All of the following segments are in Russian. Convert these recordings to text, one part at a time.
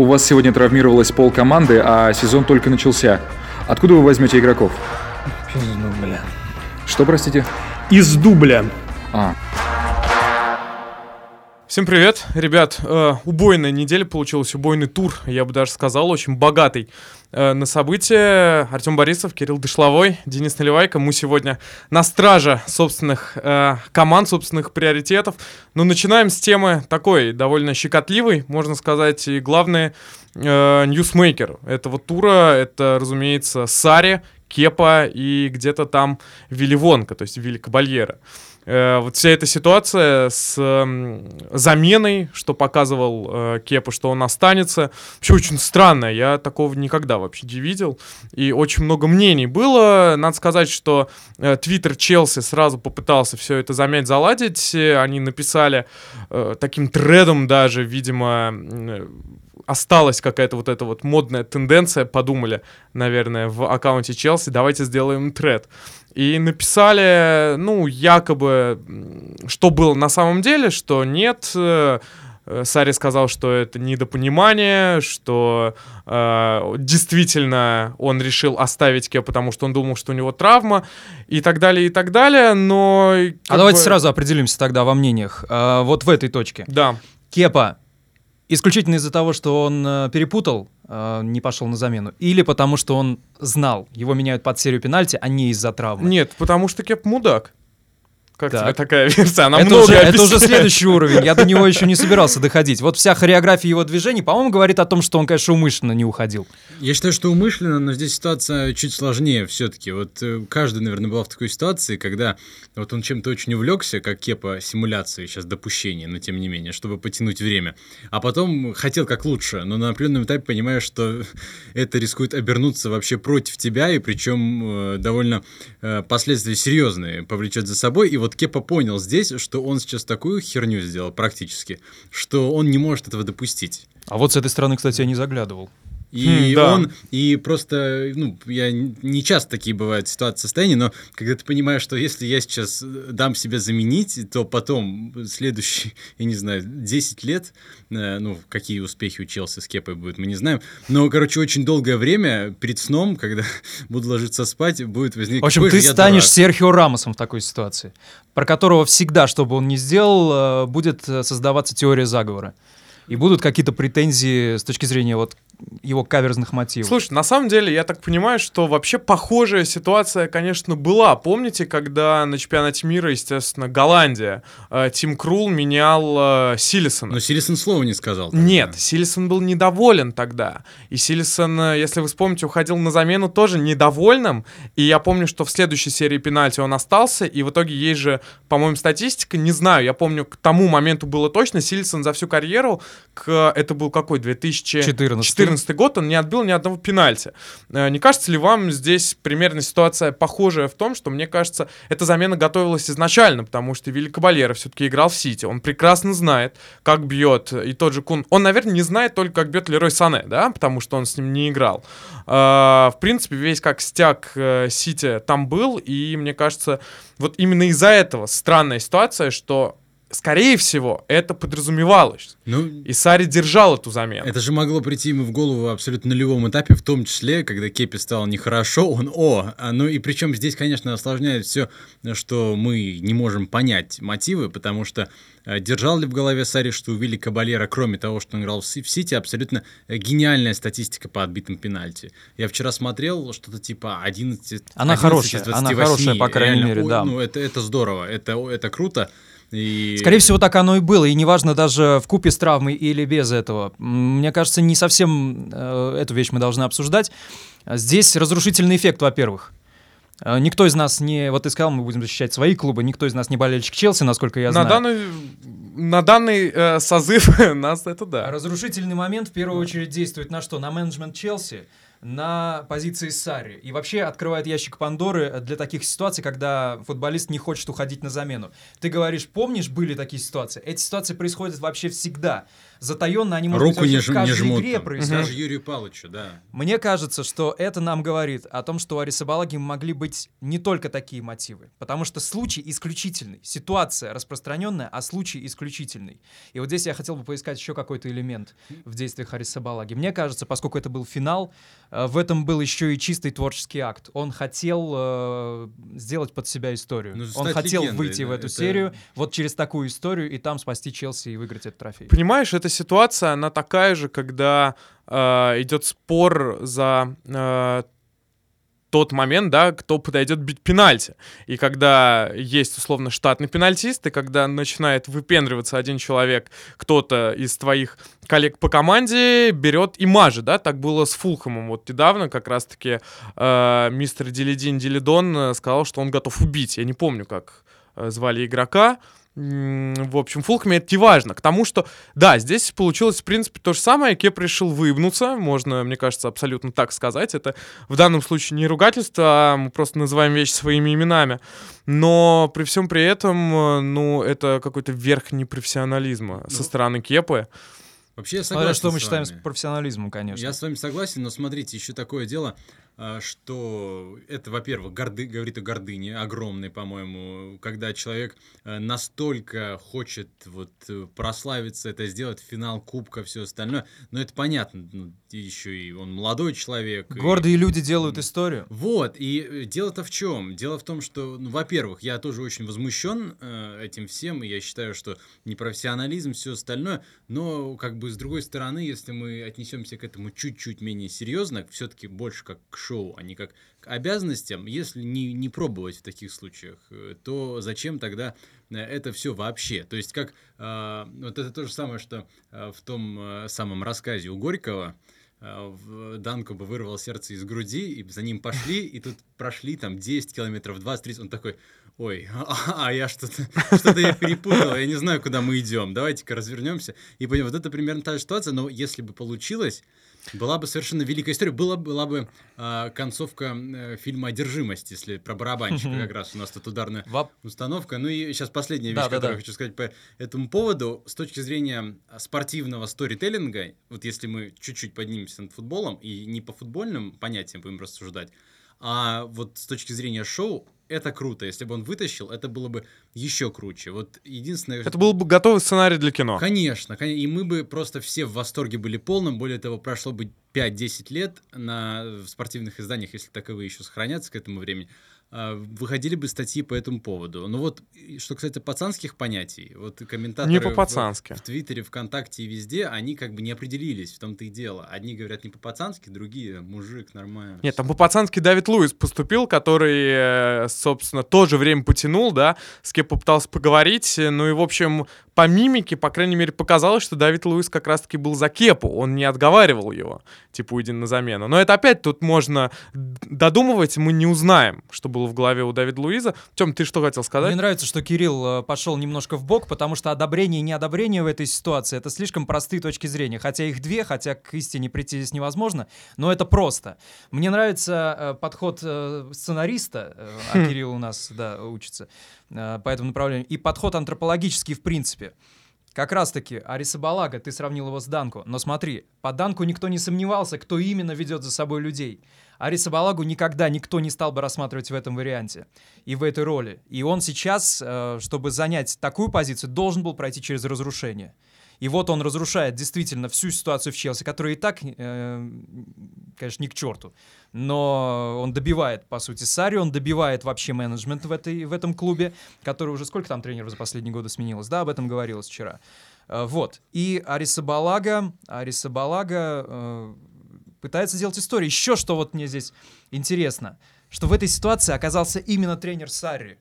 У вас сегодня травмировалась пол команды, а сезон только начался. Откуда вы возьмете игроков? Пизду, бля. Что, простите? Из дубля. А, Всем привет, ребят. Э, убойная неделя получилась, убойный тур, я бы даже сказал, очень богатый э, на события. Артем Борисов, Кирилл Дышловой, Денис Наливайко. Мы сегодня на страже собственных э, команд, собственных приоритетов. Но начинаем с темы такой, довольно щекотливой, можно сказать, и главное, э, ньюсмейкер этого тура. Это, разумеется, Сарри, Кепа и где-то там Вилли Вонка, то есть Вилли Кабальера. Вот вся эта ситуация с заменой, что показывал э, Кепа, что он останется, вообще очень странно. Я такого никогда вообще не видел. И очень много мнений было. Надо сказать, что э, Твиттер Челси сразу попытался все это замять, заладить. Э, Они написали э, таким тредом даже, видимо, осталась какая-то вот эта вот модная тенденция, подумали, наверное, в аккаунте Челси, давайте сделаем тред. И написали, ну, якобы, что было на самом деле, что нет. э, э, Сари сказал, что это недопонимание, что э, действительно он решил оставить Ке, потому что он думал, что у него травма, и так далее, и так далее, но... А давайте бы- сразу определимся тогда во мнениях. А, вот в этой точке. Да. Кепа исключительно из-за того, что он э, перепутал, э, не пошел на замену, или потому что он знал, его меняют под серию пенальти, а не из-за травмы. Нет, потому что Кеп мудак. Как Так. тебе такая версия? Она это, много уже, это уже следующий уровень. Я до него еще не собирался доходить. Вот вся хореография его движений, по-моему, говорит о том, что он, конечно, умышленно не уходил. Я считаю, что умышленно, но здесь ситуация чуть сложнее все-таки. Вот э, каждый, наверное, был в такой ситуации, когда вот он чем-то очень увлекся, как кепа симуляции, сейчас допущение, но тем не менее, чтобы потянуть время. А потом хотел как лучше, но на определенном этапе понимаешь, что это рискует обернуться вообще против тебя, и причем э, довольно э, последствия серьезные повлечет за собой. И вот Кепа понял здесь, что он сейчас такую херню сделал практически, что он не может этого допустить. А вот с этой стороны, кстати, я не заглядывал. И Хм, да. он, и просто, ну, я не часто такие бывают ситуации состояния, но когда ты понимаешь, что если я сейчас э, дам себя заменить, то потом следующие, я не знаю, 10 лет, э, ну, какие успехи у Челси с Кепой будут, мы не знаем, но, короче, очень долгое время перед сном, когда буду ложиться спать, будет возникать... В общем, «Какой ты станешь дурак». Серхио Рамосом в такой ситуации, про которого всегда, что бы он ни сделал, э, будет э, создаваться теория заговора. И будут какие-то претензии с точки зрения вот его каверзных мотивов. Слушай, на самом деле, я так понимаю, что вообще похожая ситуация, конечно, была. Помните, когда на чемпионате мира, естественно, Голландия, э, Тим Крул менял э, Силисона? Но Силисон слова не сказал. тогда. Нет, Силисон был недоволен тогда. И Силисон, э, если вы вспомните, уходил на замену тоже недовольным. И я помню, что в следующей серии пенальти он остался. И в итоге есть же, по-моему, статистика, не знаю, я помню, к тому моменту было точно. Силисон за всю карьеру, к, это был какой, 2014 14. Год, он не отбил ни одного пенальти. Э, Не кажется ли вам здесь примерно ситуация похожая в том, что, мне кажется, эта замена готовилась изначально, потому что Вилли Кабальера все-таки играл в Сити. Он прекрасно знает, как бьет и тот же Кун. Он, наверное, не знает только, как бьет Лерой Сане, да, потому что он с ним не играл. А, В принципе, весь как стяг э, Сити там был, и мне кажется, вот именно из-за этого странная ситуация, что Скорее всего, это подразумевалось. Ну, И Сари держал эту замену. Это же могло прийти ему в голову в абсолютно нулевом этапе, в том числе, когда Кепи стало нехорошо, он «О!» а, Ну и причем здесь, конечно, осложняет все, что мы не можем понять мотивы, потому что э, держал ли в голове Сари, что у Вилли Кабалера, кроме того, что он играл в, Си- в Сити, абсолютно э, гениальная статистика по отбитым пенальти. Я вчера смотрел что-то типа 11 Она 11 хорошая, из она 28. хорошая, по крайней Реально, мере, да. Ну, это, это здорово, это, это круто. И... Скорее всего, так оно и было. И неважно даже в купе с травмой или без этого. Мне кажется, не совсем э, эту вещь мы должны обсуждать. Здесь разрушительный эффект, во-первых. Э, Никто из нас не... Вот ты сказал, мы будем защищать свои клубы. Никто из нас не болельщик Челси, насколько я на знаю. данный, на данный э, созыв нас это да. Разрушительный момент в первую очередь действует на что? На менеджмент Челси, на позиции Сарри. И вообще открывает ящик Пандоры для таких ситуаций, когда футболист не хочет уходить на замену. Ты говоришь, помнишь, были такие ситуации? Эти ситуации происходят вообще всегда. Затаенно они, могут Руку быть, не, в жм- не каждой жмут. игре там. происходят. Даже Юрию Павловичу, да. Мне кажется, что это нам говорит о том, что у Арисабалаги могли быть не только такие мотивы, потому что случай исключительный, ситуация распространенная, а случай исключительный. И вот здесь я хотел бы поискать еще какой-то элемент в действиях Арисабалаги. Мне кажется, поскольку это был финал, э, в этом был еще и чистый творческий акт. Он хотел э, сделать под себя историю. Ну, Он хотел легендой, выйти в да, эту это- серию вот через такую историю и там спасти Челси и выиграть этот трофей. Понимаешь, эта ситуация, она такая же, когда э, идет спор за э, тот момент, да, кто подойдет бить пенальти. И когда есть, условно, штатный пенальтист, и когда начинает выпендриваться один человек, кто-то из твоих коллег по команде берет и мажет, да, так было с Фулхэмом. Вот недавно как раз-таки э, мистер Дилидин Дилидон э, сказал, что он готов убить. Я не помню, как э, звали игрока. В общем, Фулхаме это не важно. К тому, что, да, здесь получилось, в принципе, то же самое. Кеп решил выебнуться, можно, мне кажется, абсолютно так сказать. Это в данном случае не ругательство, а мы просто называем вещи своими именами. Но при всем при этом, ну, это какой-то верх непрофессионализма со Ну, стороны Кепы. Вообще я Смотря согласен что мы считаем профессионализмом, конечно. Я с вами согласен, но смотрите, еще такое дело, что это, во-первых, горды, говорит о гордыне, огромной, по-моему, когда человек э, настолько хочет вот э, прославиться, это сделать, финал Кубка, все остальное, но это понятно, ну, еще и он молодой человек. и- Гордые люди делают историю. Вот, и э, дело-то в чем? Дело в том, что, ну, во-первых, я тоже очень возмущен э, этим всем, и я считаю, что непрофессионализм, все остальное, но, как бы, с другой стороны, если мы отнесемся к этому чуть-чуть менее серьезно, все-таки больше как к шоу, а не как к обязанностям, если не, не пробовать в таких случаях, э, то зачем тогда э, это все вообще? То есть, как, э, вот это то же самое, что э, в том самом рассказе у Горького, Данко бы вырвал сердце из груди, и за ним пошли, и тут прошли там 10 километров, 20-30, он такой, ой, а, а я что-то что я перепутал, я не знаю, куда мы идем, давайте-ка развернемся. И пойдем. Вот это примерно та же ситуация, но если бы получилось, была бы совершенно великая история. Была, была бы а, концовка э, фильма «Одержимость», если про барабанщика как раз у нас тут ударная Воп- установка. Ну и сейчас последняя вещь, Да, да, которую да. я хочу сказать по этому поводу. С точки зрения спортивного сторителлинга, вот если мы чуть-чуть поднимемся над футболом и не по футбольным понятиям будем рассуждать, а вот с точки зрения шоу, это круто. Если бы он вытащил, это было бы еще круче. Вот единственное... Это был бы готовый сценарий для кино. Конечно, кон- и мы бы просто все в восторге были полным. Более того, прошло бы 5-10 лет на в спортивных изданиях, если таковые еще сохранятся к этому времени, выходили бы статьи по этому поводу. Ну вот, что касается пацанских понятий, вот комментаторы Не в- по-пацански. В, Твиттере, ВКонтакте и везде, они как бы не определились, в том-то и дело. Одни говорят не по-пацански, другие, мужик, нормально. Нет, там по-пацански Давид Луис поступил, который, э, собственно, тоже время потянул, да, с кем попытался поговорить. Ну и, в общем, по мимике, по крайней мере, показалось, что Давид Луис как раз-таки был за кепу. Он не отговаривал его, типа, уйди на замену. Но это опять тут можно додумывать, мы не узнаем, что было в голове у Давида Луиза. Тем, ты что хотел сказать? Мне нравится, что Кирилл э, пошел немножко в бок, потому что одобрение и неодобрение в этой ситуации это слишком простые точки зрения. Хотя их две, хотя к истине прийти здесь невозможно, но это просто. Мне нравится э, подход э, сценариста, э, а Кирилл у нас да, учится э, по этому направлению, и подход антропологический в принципе. Как раз-таки Арисабалага, ты сравнил его с Данку, но смотри, по Данку никто не сомневался, кто именно ведет за собой людей. Арисабалагу никогда никто не стал бы рассматривать в этом варианте и в этой роли. И он сейчас, э, чтобы занять такую позицию, должен был пройти через разрушение. И вот он разрушает действительно всю ситуацию в Челси, которая и так, э, конечно, не к черту. Но он добивает, по сути, Сари, он добивает вообще менеджмент в, этой, в этом клубе, который уже сколько там тренеров за последние годы сменилось, да, об этом говорилось вчера. Э, Вот. И Арисабалага, Арисабалага э, пытается сделать историю. Еще что вот мне здесь интересно, что в этой ситуации оказался именно тренер Сарри.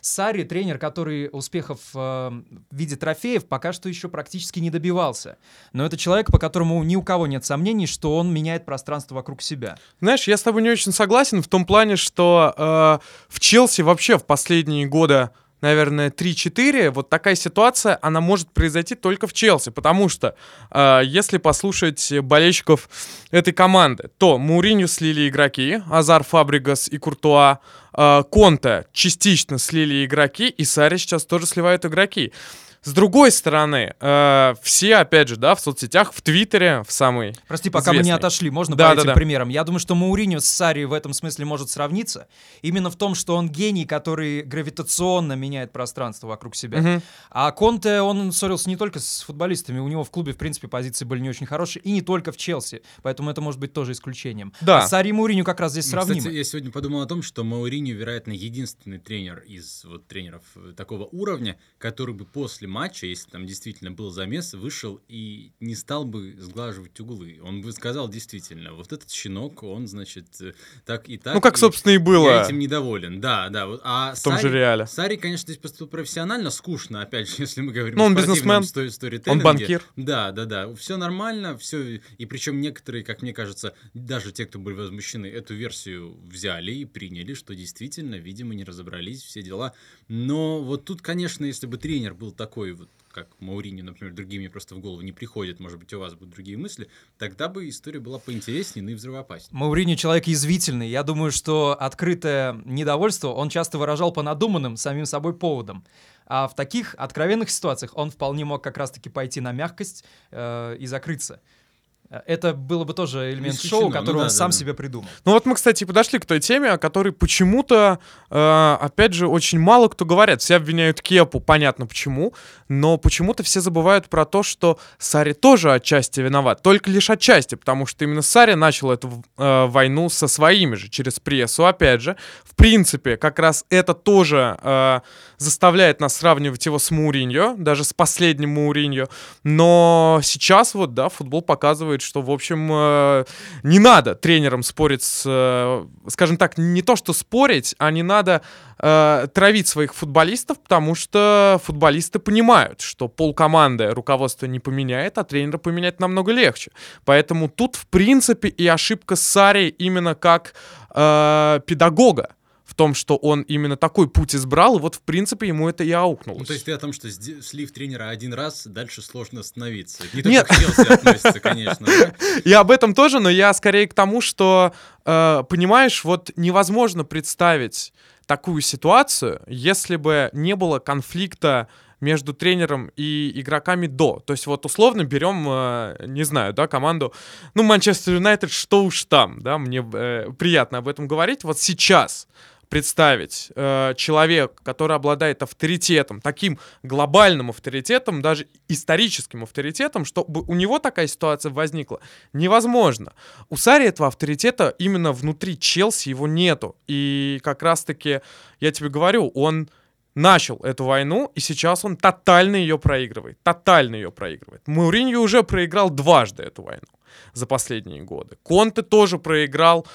Сарри тренер, который успехов э, в виде трофеев пока что еще практически не добивался. Но это человек, по которому ни у кого нет сомнений, что он меняет пространство вокруг себя. Знаешь, я с тобой не очень согласен в том плане, что э, в Челси вообще в последние годы, наверное, 3-4, вот такая ситуация, она может произойти только в Челси, потому что э, если послушать болельщиков этой команды, то Мауриню слили игроки, Азар, Фабригас и Куртуа, э, Конте частично слили игроки, и Сари сейчас тоже сливают игроки. С другой стороны, э, все, опять же, да, в соцсетях, в Твиттере, в самый Прости, пока мы не известный. отошли, можно Да, по да, этим да. примерам? Я думаю, что Мауриньо с Сари в этом смысле может сравниться. Именно в том, что он гений, который гравитационно меняет пространство вокруг себя. Мгм. А Конте, он ссорился не только с футболистами, у него в клубе, в принципе, позиции были не очень хорошие, и не только в Челси, поэтому это может быть тоже исключением. Да. А Сари и Мауриньо как раз здесь Ну, сравнимы. Кстати, я сегодня подумал о том, что Мауриньо, вероятно, единственный тренер из вот тренеров э, такого уровня, который бы после матча, если там действительно был замес, вышел и не стал бы сглаживать углы. Он бы сказал действительно, вот этот щенок, он, значит, э, так и так. Ну, как, и собственно, и было. Я этим недоволен, да, да. А В том же Сари- реале. Сари, конечно, здесь поступил профессионально, скучно, опять же, если мы говорим Ну, о он спортивном бизнесмен, сто- сторителлинге. он банкир. Да, да, да. Все нормально, все. И причем некоторые, как мне кажется, даже те, кто были возмущены, эту версию взяли и приняли, что действительно, видимо, не разобрались, все дела. Но вот тут, конечно, если бы тренер был такой, вот как Маурини, например, другие мне просто в голову не приходят, может быть, у вас будут другие мысли, тогда бы история была поинтереснее, ну и взрывоопаснее. Мауриньо человек язвительный. Я думаю, что открытое недовольство он часто выражал по надуманным самим собой поводам. А в таких откровенных ситуациях он вполне мог как раз-таки пойти на мягкость э, и закрыться. Э, Это было бы тоже элемент исключено. шоу, Ну который да, он да, сам да. себе придумал. Ну вот мы, кстати, подошли к той теме, о которой почему-то, э, опять же, очень мало кто говорят. Все обвиняют Кепу, понятно почему, но почему-то все забывают про то, что Сари тоже отчасти виноват. Только лишь отчасти, потому что именно Сари начал эту э, войну со своими же, через прессу, опять же. В принципе, как раз это тоже э, заставляет нас сравнивать его с Мауриньо, даже с последним Мауриньо. Но сейчас вот, да, футбол показывает, что, в общем, э, не надо тренерам спорить с, э, скажем так, не то что спорить, а не надо э, травить своих футболистов, потому что футболисты понимают, что пол команды руководство не поменяет, а тренера поменять намного легче. Поэтому тут, в принципе, и ошибка Сари именно как э, педагога в том, что он именно такой путь избрал, и вот, в принципе, ему это и аукнулось. Ну, то есть ты о том, что слив тренера один раз, дальше сложно остановиться. Не Нет. только к Челси относится, конечно. И об этом тоже, но я скорее к тому, что, э, понимаешь, вот невозможно представить такую ситуацию, если бы не было конфликта между тренером и игроками до. То есть вот условно берем, э, не знаю, да, команду, ну, Манчестер Юнайтед, что уж там, да, мне э, приятно об этом говорить. Вот сейчас представить э, человек, который обладает авторитетом, таким глобальным авторитетом, даже историческим авторитетом, чтобы у него такая ситуация возникла, невозможно. У Сари этого авторитета именно внутри Челси его нету. И как раз-таки, я тебе говорю, он начал эту войну, и сейчас он тотально ее проигрывает. Тотально ее проигрывает. Мауриньо уже проиграл дважды эту войну за последние годы. Конте тоже проиграл.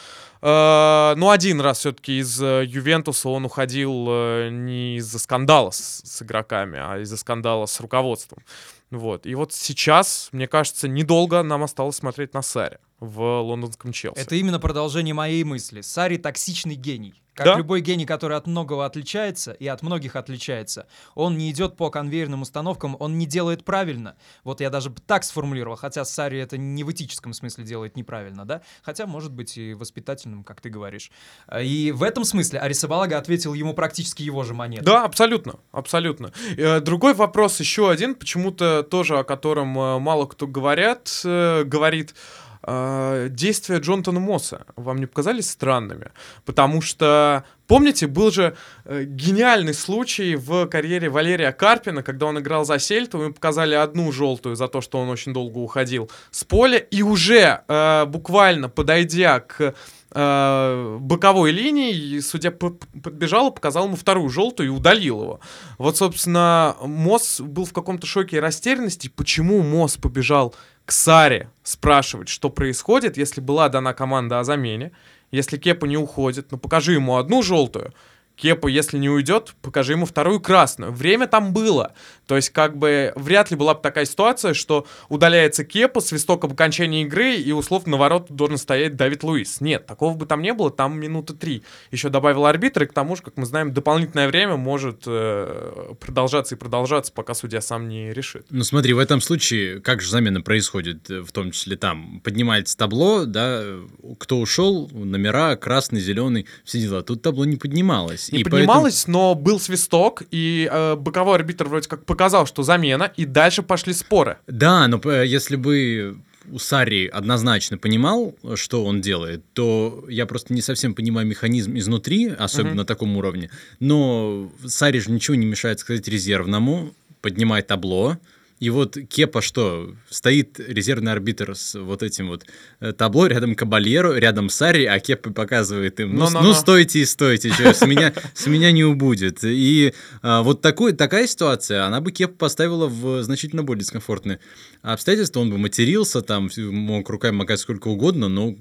Э, ну, один раз все-таки из э, Ювентуса он уходил э, не из-за скандала с, с игроками, а из-за скандала с руководством. Вот. И вот сейчас, мне кажется, недолго нам осталось смотреть на Сари в лондонском Челси. Это именно продолжение моей мысли. Сари токсичный гений. Как Да. любой гений, который от многого отличается и от многих отличается, он не идет по конвейерным установкам, он не делает правильно. Вот я даже так сформулировал, хотя Сари это не в этическом смысле делает неправильно, да? Хотя, может быть, и воспитательным, как ты говоришь. А, И в этом смысле Арисабалага ответил ему практически его же монетой. Да, абсолютно, абсолютно. Э, Другой вопрос еще один, почему-то тоже о котором э, мало кто говорят, э, говорит. Э, Действия Джонатана Мосса вам не показались странными? Потому что, помните, был же э, гениальный случай в карьере Валерия Карпина, когда он играл за Сельту, ему показали одну желтую за то, что он очень долго уходил с поля, и уже э, буквально подойдя к э, боковой линии, и судья подбежал и показал ему вторую желтую и удалил его. Вот, собственно, Мосс был в каком-то шоке и растерянности. Почему Мосс побежал к Саре спрашивать, что происходит, если была дана команда о замене, если Кепа не уходит, ну покажи ему одну желтую. Кепа, если не уйдет, покажи ему вторую красную. Время там было. То есть, как бы, вряд ли была бы такая ситуация, что удаляется Кепа, свисток об окончании игры, и условно на ворот должен стоять Давид Луис. Нет, такого бы там не было, там минуты три. Еще добавил арбитр, и к тому же, как мы знаем, дополнительное время может э, продолжаться и продолжаться, пока судья сам не решит. Ну смотри, в этом случае, как же замена происходит, э, в том числе там, поднимается табло, да, кто ушел, номера, красный, зеленый, все дела. Тут табло не поднималось. Не и поднималось, но был свисток, и э, боковой арбитр вроде как показал, что замена, и дальше пошли споры. Да, но э, если бы у Сари однозначно понимал, что он делает, то я просто не совсем понимаю механизм изнутри, особенно Мгм. на таком уровне. Но Сари же ничего не мешает сказать резервному, поднимай табло. И вот Кепа что? Стоит резервный арбитр с вот этим вот э, табло, рядом Кабальеру, рядом Сари, а Кепа показывает им, ну, ну стойте и стойте, чё, с меня, с меня не убудет. И а, вот такой, такая ситуация, она бы Кепа поставила в значительно более дискомфортное обстоятельства, он бы матерился, там, мог руками макать сколько угодно, но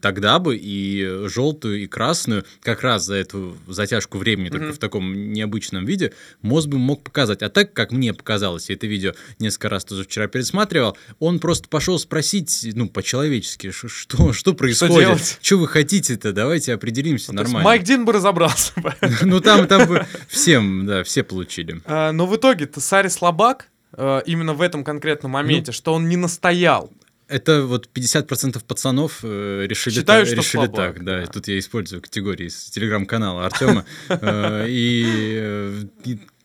тогда бы и желтую, и красную, как раз за эту затяжку времени, только Мгм. в таком необычном виде, мозг бы мог показать. А так, как мне показалось, это видео несколько раз тоже вчера пересматривал, он просто пошел спросить, ну, по-человечески, что, что происходит, делать? что вы хотите-то, давайте определимся есть нормально. Майк Дин бы разобрался бы. Ну, там, там бы всем, да, все получили. А, Но в итоге-то Сари слабак, э, именно в этом конкретном моменте, что он не настоял. Это вот 50% пацанов э, решили, Считаю, так, что решили слабак, так, да. да. Тут я использую категории из телеграм-канала Артема. Э, и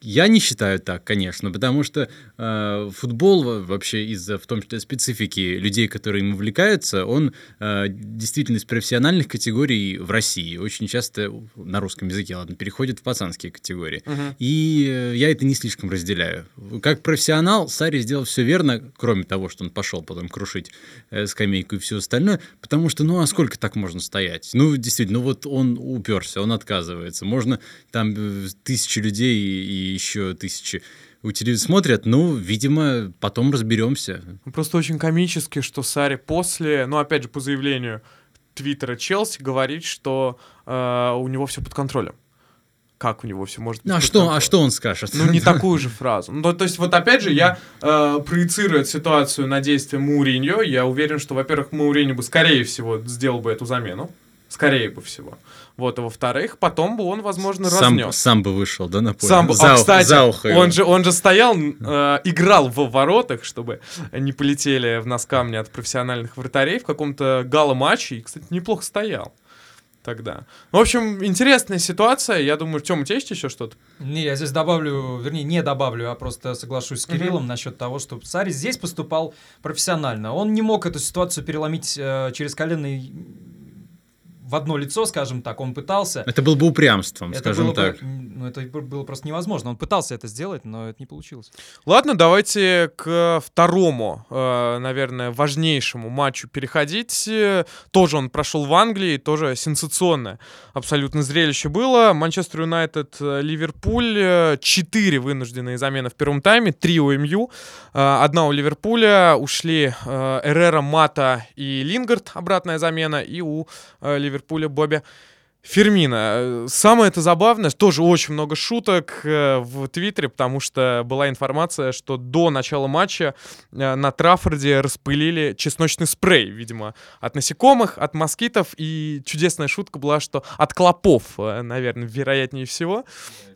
я не считаю так, конечно, потому что э, футбол во- вообще из-за, в том числе, специфики людей, которые им увлекаются, он э, действительно из профессиональных категорий в России очень часто на русском языке, ладно, переходит в пацанские категории. Мгм. И э, я это не слишком разделяю. Как профессионал, Сари сделал все верно, кроме того, что он пошел потом крушить э, скамейку и все остальное, потому что, ну, а сколько так можно стоять? Ну, действительно, ну вот он уперся, он отказывается. Можно там э, тысячи людей и еще тысячи у телевизора смотрят, ну, видимо, потом разберемся. Ну, Просто очень комически, что Сари после, ну, опять же, по заявлению твиттера Челси, говорит, что э, у него все под контролем. Как у него все может быть Ну, а что, а что он скажет? Ну, не такую же фразу. Ну, то есть, вот опять же, я э, проецирую эту ситуацию на действие Мауриньо. Я уверен, что, во-первых, Мауриньо бы, скорее всего, сделал бы эту замену. Скорее бы всего. Вот, а во-вторых, потом бы он, возможно, Сам, разнес. сам бы вышел, да, на поле? Сам, бы- За а, кстати, за ухо он же, он же стоял, э, играл в воротах, чтобы не полетели в нас камни от профессиональных вратарей в каком-то гала-матче. И, кстати, неплохо стоял тогда. В общем, интересная ситуация. Я думаю, Тёма, у тебя есть еще что-то? Не, я здесь добавлю, вернее, не добавлю, а просто соглашусь с. Кириллом насчет того, что Сари здесь поступал профессионально. Он не мог эту ситуацию переломить э, через колено и в одно лицо, скажем так. Он пытался. Это был бы упрямством, Это скажем было бы- так. Ну, это было просто невозможно. Он пытался это сделать, но это не получилось. Ладно, давайте к второму, э, наверное, важнейшему матчу переходить. Тоже он прошел в Англии, тоже сенсационное абсолютно зрелище было. Манчестер Юнайтед, э, Ливерпуль. э, Четыре вынужденные замены в первом тайме, три у МЮ. Одна у Ливерпуля. Ушли Эррера, Мата и Лингард, обратная замена. И у Ливерпуля Бобби Фермина. Самое это забавное, тоже очень много шуток э, в Твиттере, потому что была информация, что до начала матча э, на Траффорде распылили чесночный спрей, видимо, от насекомых, от москитов, и чудесная шутка была, что от клопов, э, наверное, вероятнее всего.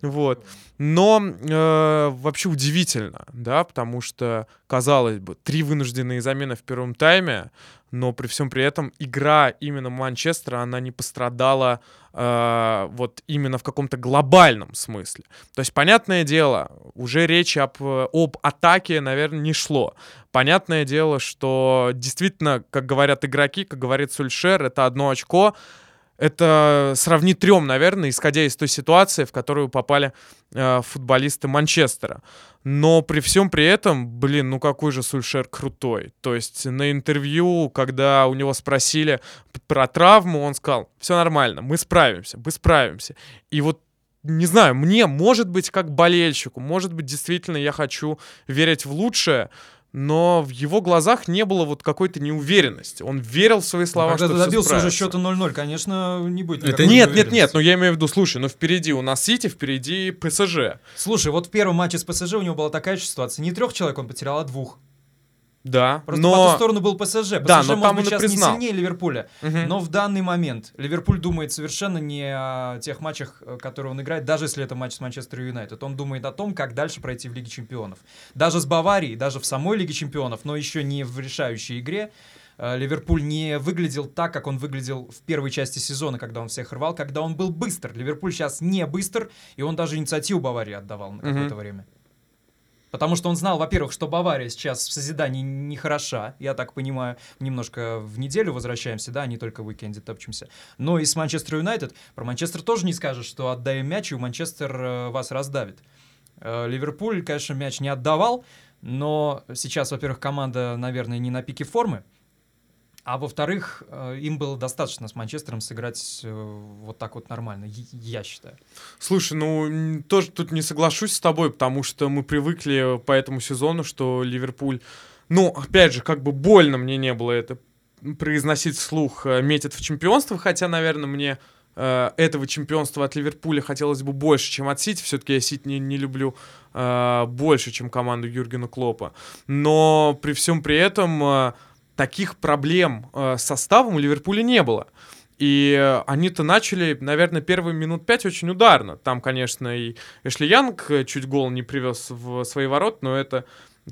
Вот. Но э, вообще удивительно, да, потому что, казалось бы, три вынужденные замены в первом тайме, но при всем при этом игра именно Манчестера, она не пострадала э, вот именно в каком-то глобальном смысле. То есть, понятное дело, уже речи об, об атаке, наверное, не шло. Понятное дело, что действительно, как говорят игроки, как говорит Сульшер, это одно очко, это сравнить трем, наверное, исходя из той ситуации, в которую попали э, футболисты Манчестера. Но при всем при этом, блин, ну какой же Сульшер крутой. То есть на интервью, когда у него спросили про травму, он сказал, все нормально, мы справимся, мы справимся. И вот не знаю, мне, может быть, как болельщику, может быть, действительно я хочу верить в лучшее, но в его глазах не было вот какой-то неуверенности. Он верил в свои слова, Когда что ты добился уже счета 0-0, конечно, не будет Это Нет, нет, нет, ну я имею в виду, слушай, ну впереди у нас Сити, впереди ПСЖ. Слушай, вот в первом матче с ПСЖ у него была такая же ситуация. Не трех человек он потерял, а двух. Да, Просто но... по ту сторону был ПСЖ. ПСЖ, Да, но может там быть, он сейчас признал. не сильнее Ливерпуля. Мгм. Но в данный момент Ливерпуль думает совершенно не о тех матчах, э, которые он играет, даже если это матч с Манчестер Юнайтед. Он думает о том, как дальше пройти в Лиге Чемпионов. Даже с Баварией, даже в самой Лиге Чемпионов, но еще не в решающей игре, э, Ливерпуль не выглядел так, как он выглядел в первой части сезона, когда он всех рвал, когда он был быстр. Ливерпуль сейчас не быстр, и он даже инициативу Баварии отдавал на какое-то Мгм. время. Потому что он знал, во-первых, что Бавария сейчас в созидании не хороша, я так понимаю, немножко в неделю возвращаемся, да, а не только в уикенде топчемся. Но и с Манчестер Юнайтед, про Манчестер тоже не скажешь, что отдаем мяч, и у Манчестер э, вас раздавит. Э, Ливерпуль, конечно, мяч не отдавал, но сейчас, во-первых, команда, наверное, не на пике формы, а во-вторых, э, им было достаточно с Манчестером сыграть э, вот так вот нормально, я- считаю. Слушай, ну тоже тут не соглашусь с тобой, потому что мы привыкли по этому сезону, что Ливерпуль, ну, опять же, как бы больно мне не было это произносить вслух, э, метит в чемпионство, хотя, наверное, мне э, этого чемпионства от Ливерпуля хотелось бы больше, чем от Сити. Все-таки я Сити не, не люблю э, больше, чем команду Юргена Клопа. Но при всем при этом э, таких проблем э, с составом у Ливерпуля не было. И э, они-то начали, наверное, первые минут пять очень ударно. Там, конечно, и Эшли Янг э, чуть гол не привез в свои ворот, но это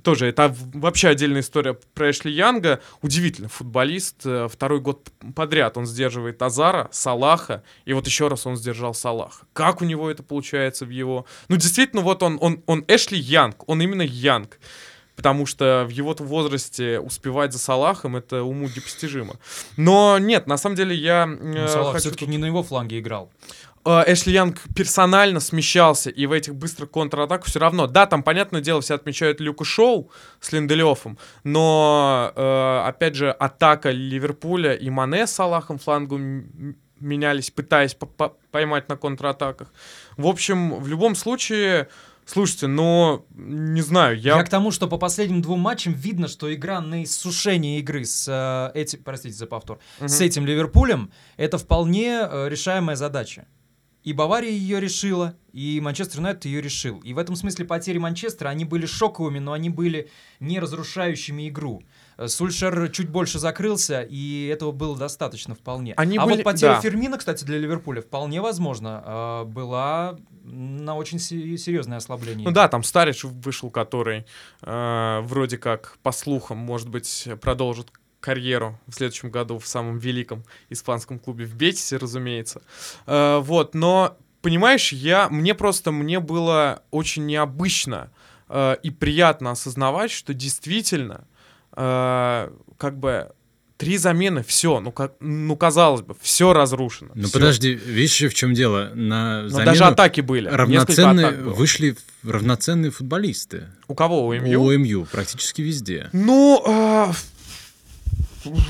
тоже, это вообще отдельная история про Эшли Янга. Удивительный футболист. Второй год подряд он сдерживает Азара, Салаха, и вот еще раз он сдержал Салаха. Как у него это получается в его... Ну, действительно, вот он, он, он Эшли Янг, он именно Янг. Потому что в его возрасте успевать за Салахом это уму непостижимо. Но нет, на самом деле я э, Ну, Салах хочу все-таки не на его фланге играл. э, Эшли Янг персонально смещался, и в этих быстрых контратаках все равно. Да, там, понятное дело, все отмечают Люка Шоу с Линделёфом, но, э, опять же, атака Ливерпуля и Мане с Салахом флангом менялись, пытаясь по- по- поймать на контратаках. В общем, в любом случае, слушайте, но, не знаю, Я... я... к тому, что по последним двум матчам видно, что игра на иссушение игры с э, этим, простите за повтор, Мгм. с этим Ливерпулем, это вполне э, решаемая задача. И Бавария ее решила, и Манчестер Юнайтед ее решил. И в этом смысле потери Манчестера, они были шоковыми, но они были не разрушающими игру. Э, Сульшер чуть больше закрылся, и этого было достаточно вполне. Они а были- вот потеря да. Фермина, кстати, для Ливерпуля вполне возможно, э, была на очень се- серьезное ослабление. Ну да, там Старич вышел, который э, вроде как, по слухам, может быть, продолжит карьеру в следующем году в самом великом испанском клубе в Бетисе, разумеется. Э, вот, но, понимаешь, я, мне просто, мне было очень необычно э, и приятно осознавать, что действительно, э, как бы, три замены, все, ну, как, ну, казалось бы, все разрушено. Ну подожди, видишь, в чем дело? На Но замену даже атаки были. равноценные, атак было. вышли равноценные футболисты. У кого? У МЮ? У МЮ практически везде. Ну, а,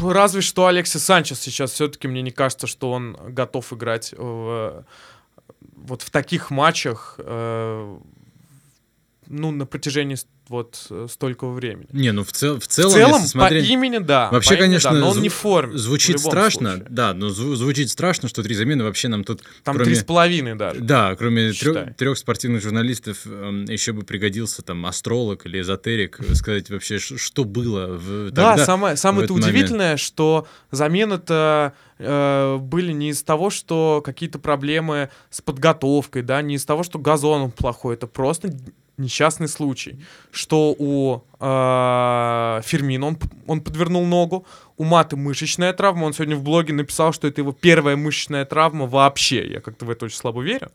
разве что Алексис Санчес сейчас все-таки мне не кажется, что он готов играть в, вот в таких матчах, э, ну, на протяжении вот э, столького времени. Не, ну в, цел- в В целом, целом, если смотреть... по имени, да. Вообще, имени, конечно, да, но он не в форме. Звучит страшно, случае. да, но зву- звучит страшно, что три замены вообще нам тут, Там кроме- три с половиной даже. да, кроме Считай. трех, спортивных журналистов, эм, еще бы пригодился там астролог или эзотерик, сказать вообще, что было в, Да, тогда. самое, самое этот это момент. удивительное, что замены-то э, были не из того, что какие-то проблемы с подготовкой, да, не из того, что газон плохой, это просто несчастный случай, что у э, Фермина он, он подвернул ногу, у Маты мышечная травма, он сегодня в блоге написал, что это его первая мышечная травма вообще, я как-то в это очень слабо верю,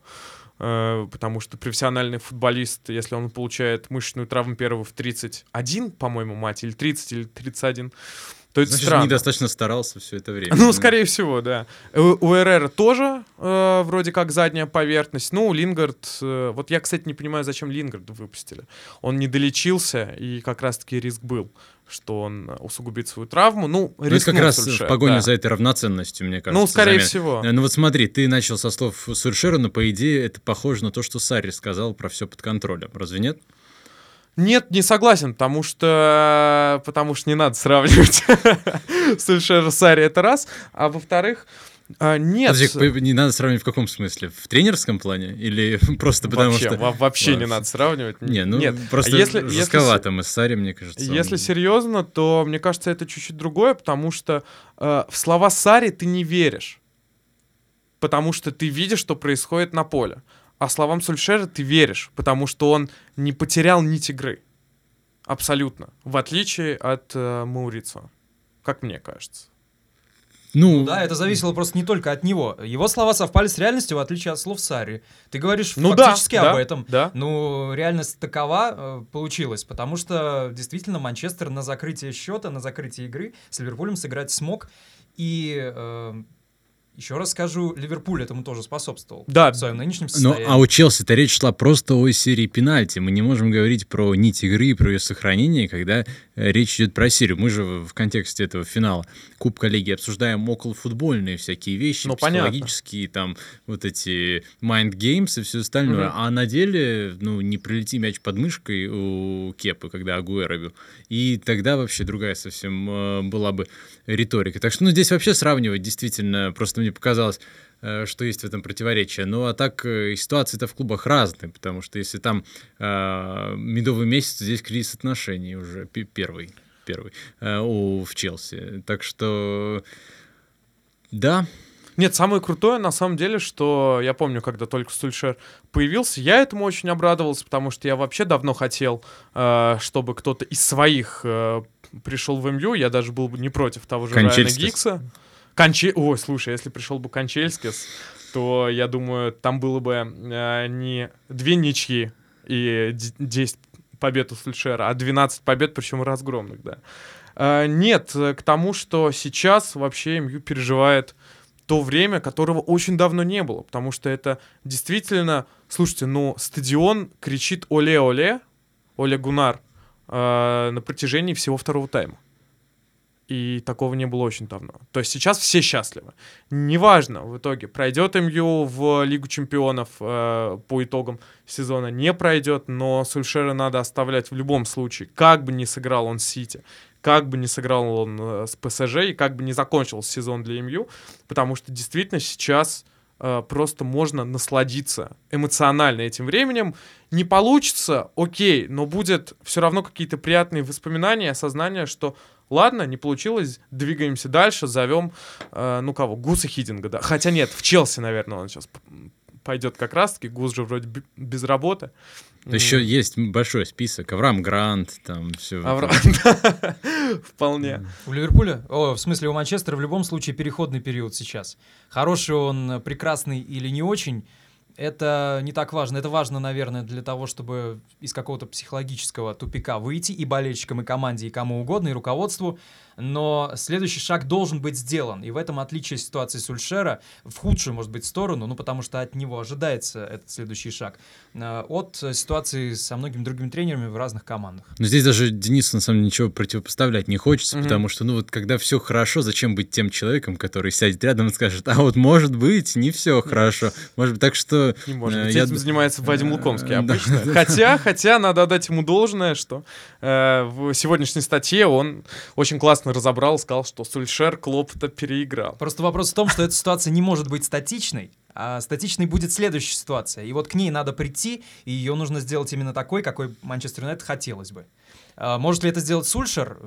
э, потому что профессиональный футболист, если он получает мышечную травму первого в 31, по-моему, мать, или 30, или 31, то это Значит, странно. недостаточно старался все это время. Ну, скорее всего, да. У, РР тоже э, вроде как задняя поверхность. Ну, Лингард... э, вот я, кстати, не понимаю, зачем Лингарда выпустили. Он не долечился, и как раз-таки риск был, что он усугубит свою травму. Ну, Ну, это как раз Сульшер, в погоне да. за этой равноценностью, мне кажется. Ну, скорее замена. всего. Э, Ну вот смотри, ты начал со слов Сульшера, но по идее это похоже на то, что Сарри сказал про все под контролем. Разве нет? Нет, не согласен, потому что потому что не надо сравнивать Сульшера с Сари, это раз. А во-вторых, а, нет. Подожди, не надо сравнивать в каком смысле? В тренерском плане? Или просто потому вообще, что... Вообще не надо сравнивать. Не, ну нет. просто если, жестковато если, мы с Сари, мне кажется. Если он... серьезно, то мне кажется, это чуть-чуть другое, потому что э, в слова Сари ты не веришь. Потому что ты видишь, что происходит на поле. А словам Сульшера ты веришь, потому что он не потерял нить игры. Абсолютно. В отличие от э, Маурицо. Как мне кажется. Ну, ну да, это зависело просто не только от него. Его слова совпали с реальностью, в отличие от слов Сари. Ты говоришь ну, фактически да, об да, этом. Да. Ну, реальность такова э, получилась, потому что действительно Манчестер на закрытие счета, на закрытие игры с Ливерпулем сыграть смог. И э, еще раз скажу, Ливерпуль этому тоже способствовал. Да. В своем нынешнем состоянии. Ну, а у Челси-то речь шла просто о серии пенальти. Мы не можем говорить про нить игры и про ее сохранение, когда э, речь идет про серию. Мы же в контексте этого финала Кубка Лиги обсуждаем околофутбольные всякие вещи, ну, психологические, понятно. там вот эти mind games и все остальное. Угу. А на деле, ну, не пролети мяч под мышкой у Кепы, когда Агуэро бил. И тогда вообще другая совсем э, была бы риторика. Так что, ну, здесь вообще сравнивать действительно, просто мне показалось, э, что есть в этом противоречие. Ну, а так э, ситуации-то в клубах разные, потому что если там э, медовый месяц, здесь кризис отношений уже первый, первый э, у, в Челси. Так что, да, нет, самое крутое на самом деле, что я помню, когда только Сульшер появился, я этому очень обрадовался, потому что я вообще давно хотел, э, чтобы кто-то из своих пришел в МЮ, я даже был бы не против того же Райана Гикса. Конче... Ой, слушай, если пришел бы Кончельскис, то, я думаю, там было бы э, не две ничьи и 10 побед у Сульшера, а 12 побед, причем разгромных, да. Э, нет, к тому, что сейчас вообще МЮ переживает то время, которого очень давно не было, потому что это действительно, слушайте, ну, стадион кричит «Оле-оле», «Оле Гунар», э, на протяжении всего второго тайма. И такого не было очень давно. То есть сейчас все счастливы. Неважно в итоге, пройдет МЮ в Лигу чемпионов э, по итогам сезона, не пройдет, но Сульшера надо оставлять в любом случае. Как бы ни сыграл он Сити, как бы ни сыграл он э, с ПСЖ, и как бы ни закончился сезон для МЮ, потому что действительно сейчас э, просто можно насладиться эмоционально этим временем. Не получится, окей, но будет все равно какие-то приятные воспоминания, осознание, что ладно, не получилось, двигаемся дальше, зовем, э, ну кого, Гуса Хидинга, да. Хотя нет, в Челси, наверное, он сейчас пойдет как раз-таки, Гус же вроде без работы. Еще есть большой список. Авраам Грант, там все. Авраам, вполне. У Ливерпуля, о, в смысле у Манчестера в любом случае переходный период сейчас. Хороший он, прекрасный или не очень, это не так важно. Это важно, наверное, для того, чтобы из какого-то психологического тупика выйти и болельщикам, и команде, и кому угодно, и руководству но следующий шаг должен быть сделан. И в этом отличие ситуации Сульшера в худшую, может быть, сторону, ну, потому что от него ожидается этот следующий шаг, э, от ситуации со многими другими тренерами в разных командах. Но здесь даже Денису, на самом деле, ничего противопоставлять не хочется, mm-hmm. потому что, ну, вот когда все хорошо, зачем быть тем человеком, который сядет рядом и скажет, а вот может быть, не все хорошо. Может быть, так что... Не может э, быть, я... этим занимается Вадим Лукомский обычно. Хотя, хотя, надо отдать ему должное, что э, в сегодняшней статье он очень классно разобрал, сказал, что Сульшер Клопта переиграл. Просто вопрос в том, что эта ситуация не может быть статичной, а статичной будет следующая ситуация. И вот к ней надо прийти, и ее нужно сделать именно такой, какой Манчестер Юнайтед хотелось бы. А может ли это сделать Сульшер?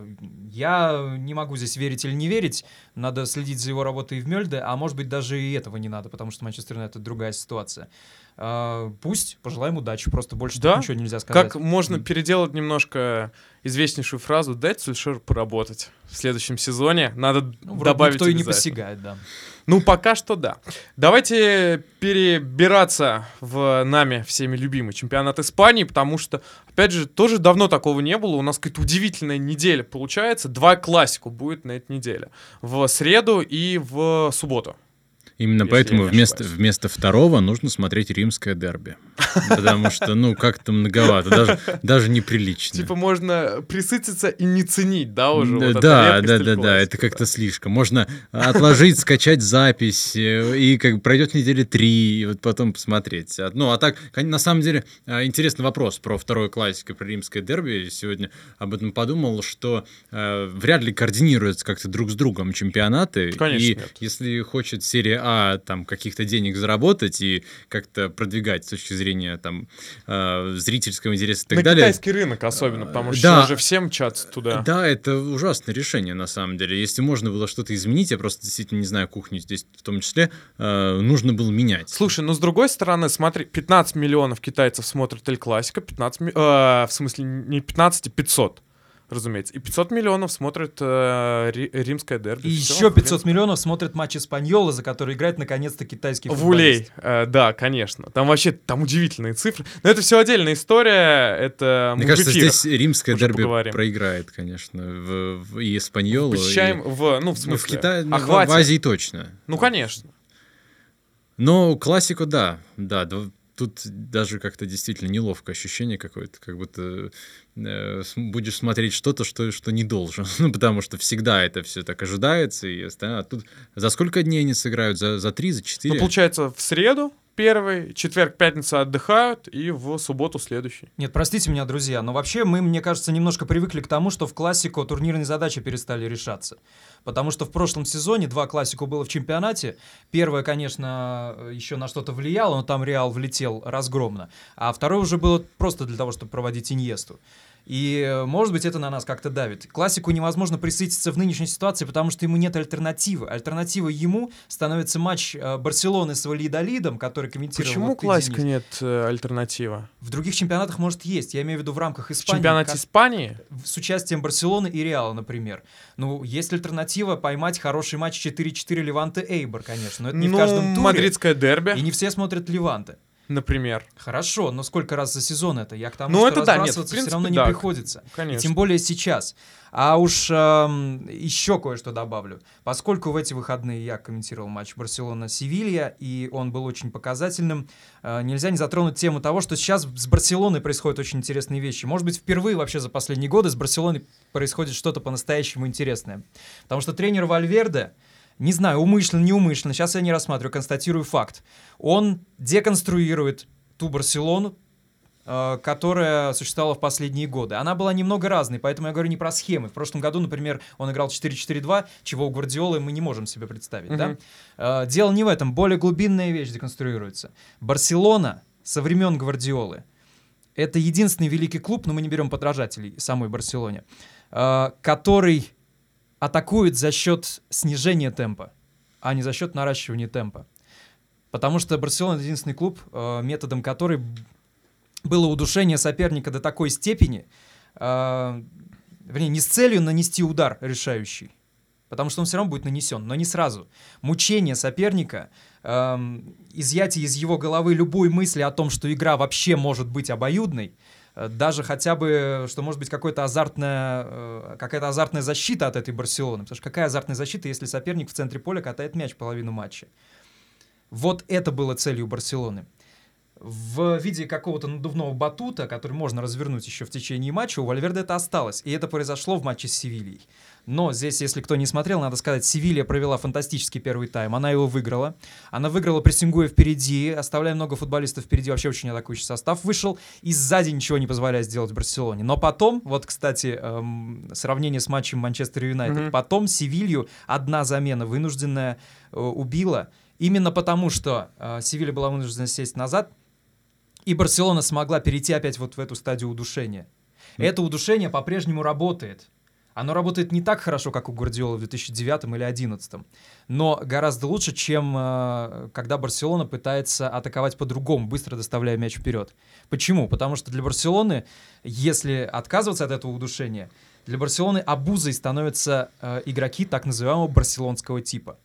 Я не могу здесь верить или не верить. Надо следить за его работой в Мельде, а может быть даже и этого не надо, потому что Манчестер Юнайтед другая ситуация. А, пусть, пожелаем удачи, просто больше да? ничего нельзя сказать. Как можно переделать немножко известнейшую фразу «дать Сульшер поработать» в следующем сезоне. Надо ну, добавить никто и не посягает, да. Ну, пока что да. Давайте перебираться в нами всеми любимый чемпионат Испании, потому что, опять же, тоже давно такого не было. У нас какая-то удивительная неделя получается. Два классику будет на этой неделе. В среду и в субботу. Именно поэтому вместо, вместо второго нужно смотреть римское дерби. Потому что, ну, как-то многовато, даже, даже неприлично. Типа можно присытиться и не ценить, да, уже? Да, вот да, да, да, да, это как-то слишком. Можно отложить, скачать запись, э, и как пройдет недели три, и вот потом посмотреть. А, Ну, а так, на самом деле, а, интересный вопрос про второе классико, про римское дерби. Сегодня об этом подумал, что э, вряд ли координируются как-то друг с другом чемпионаты. Конечно, и нет. если хочет серия А там каких-то денег заработать и как-то продвигать с точки зрения там э, зрительского интереса и так На далее. китайский рынок особенно, потому что Да. сейчас же все мчатся туда. Да, это ужасное решение, на самом деле. Если можно было что-то изменить, я просто действительно не знаю кухню здесь в том числе, э, нужно было менять. Слушай, ну с другой стороны, смотри, 15 миллионов китайцев смотрят Эль Классика, 15, ми- э, в смысле не 15, а 500, разумеется. И 500 миллионов смотрят э, ри- римское дерби. И Всё, еще в 500 принципе. миллионов смотрят матч Испаньола, за который играет наконец-то китайский Вулей, футболист. э, да, конечно. Там вообще там удивительные цифры. Но это все отдельная история. Это Мне в кажется, здесь римское уже дерби поговорим. проиграет, конечно, в, в- и Испаньолу. посещаем и- в, ну, в ну, смысле, в Китае, ну, в, в Азии точно. Ну, конечно. Но классику, да, да, тут даже как-то действительно неловкое ощущение какое-то, как будто э, будешь смотреть что-то, что, что не должен, ну, потому что всегда это все так ожидается, и. А тут за сколько дней они сыграют? За, за три, за четыре? Ну, получается, в среду первый, четверг, пятница отдыхают, и в субботу следующий. Нет, простите меня, друзья, но вообще мы, мне кажется, немножко привыкли к тому, что в классику турнирные задачи перестали решаться. Потому что в прошлом сезоне два классику было в чемпионате. Первое, конечно, еще на что-то влияло, но там Реал влетел разгромно. А второе уже было просто для того, чтобы проводить Иньесту. И, э, может быть, это на нас как-то давит. Классику невозможно присытиться в нынешней ситуации, потому что ему нет альтернативы. Альтернативой ему становится матч э, Барселоны с Валидолидом, который комментировал... Почему вот классика Денис. нет э, альтернативы? В других чемпионатах, может, есть. Я имею в виду в рамках В Испании. чемпионате как- Испании? в- С участием Барселоны и Реала, например. Ну, есть альтернатива поймать хороший матч 4-4 Леванте Эйбор, конечно. Но это не ну, в каждом туре. мадридское дерби, И не все смотрят Леванте. Например. Хорошо, но сколько раз за сезон это? Я к тому, Ну, что это да, нет, разбрасываться все принципе, равно не да, приходится. И Конечно. тем более сейчас. А уж эм, еще кое-что добавлю. Поскольку в эти выходные я комментировал матч Барселона-Севилья, и он был очень показательным, э, нельзя не затронуть тему того, что сейчас с Барселоной происходят очень интересные вещи. Может быть, впервые вообще за последние годы с Барселоной происходит что-то по-настоящему интересное. Потому что тренер Вальверде, не знаю, умышленно, неумышленно, сейчас я не рассматриваю, констатирую факт. Он деконструирует ту Барселону, э, которая существовала в последние годы. Она была немного разной, поэтому я говорю не про схемы. В прошлом году, например, он играл 4-4-2, чего у Гвардиолы мы не можем себе представить. да? Мгм. Э, Дело не в этом, более глубинная вещь деконструируется. Барселона со времен Гвардиолы это единственный великий клуб, но мы не берем подражателей самой Барселоне, э, который атакует за счет снижения темпа, а не за счет наращивания темпа. Потому что Барселона это единственный клуб, э, методом которой было удушение соперника до такой степени, э, вернее, не с целью нанести удар решающий, потому что он все равно будет нанесен, но не сразу. Мучение соперника, эм, изъятие из его головы любой мысли о том, что игра вообще может быть обоюдной, даже хотя бы, что может быть какой-то азартная, э, какая-то азартная защита от этой Барселоны. Потому что какая азартная защита, если соперник в центре поля катает мяч половину матча? Вот это было целью Барселоны. В виде какого-то надувного батута, который можно развернуть еще в течение матча, у Вальверде это осталось. И это произошло в матче с Севильей. Но здесь, если кто не смотрел, надо сказать, Севилья провела фантастический первый тайм. Она его выиграла. Она выиграла, прессингуя впереди, оставляя много футболистов впереди. Вообще очень атакующий состав вышел. И сзади ничего не позволяет сделать Барселоне. Но потом, вот, кстати, эм, сравнение с матчем Манчестер Юнайтед. Мгм. Потом Севилью одна замена вынужденная э, убила. Именно потому, что э, Севилья была вынуждена сесть назад, и Барселона смогла перейти опять вот в эту стадию удушения. Это удушение по-прежнему работает. Оно работает не так хорошо, как у Гвардиолы в 2009 или 2011, но гораздо лучше, чем э, когда Барселона пытается атаковать по-другому, быстро доставляя мяч вперед. Почему? Потому что для Барселоны, если отказываться от этого удушения, для Барселоны обузой становятся э, игроки так называемого барселонского типа.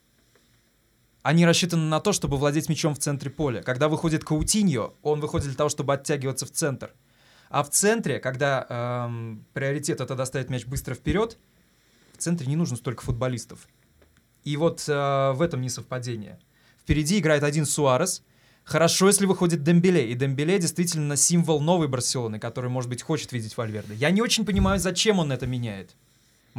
Они рассчитаны на то, чтобы владеть мячом в центре поля. Когда выходит Каутиньо, он выходит для того, чтобы оттягиваться в центр. А в центре, когда эм, приоритет это доставить мяч быстро вперед, в центре не нужно столько футболистов. И вот э, в этом несовпадение. Впереди играет один Суарес. Хорошо, если выходит Дембеле. И Дембеле действительно символ новой Барселоны, который, может быть, хочет видеть Вальверде. Я не очень понимаю, зачем он это меняет.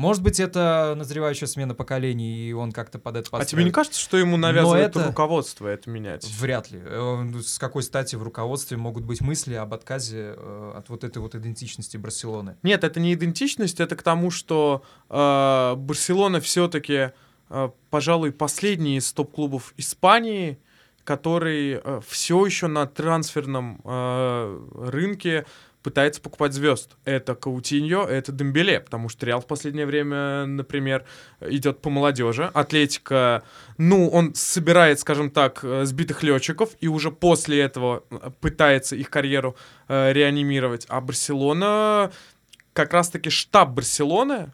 Может быть, это назревающая смена поколений, и он как-то под это А тебе не кажется, что ему навязывает это- руководство это менять? Вряд ли. Э, С какой стати в руководстве могут быть мысли об отказе э, от вот этой вот идентичности Барселоны? Нет, это не идентичность, это к тому, что э, Барселона все-таки, пожалуй, последний из топ-клубов Испании, который все еще на трансферном э, рынке пытается покупать звезд. Это Каутиньо, это Дембеле, потому что Реал в последнее время, например, идет по молодежи. Атлетика, ну, он собирает, скажем так, э, сбитых летчиков и уже после этого э, пытается их карьеру э, реанимировать. А Барселона, как раз-таки штаб Барселоны,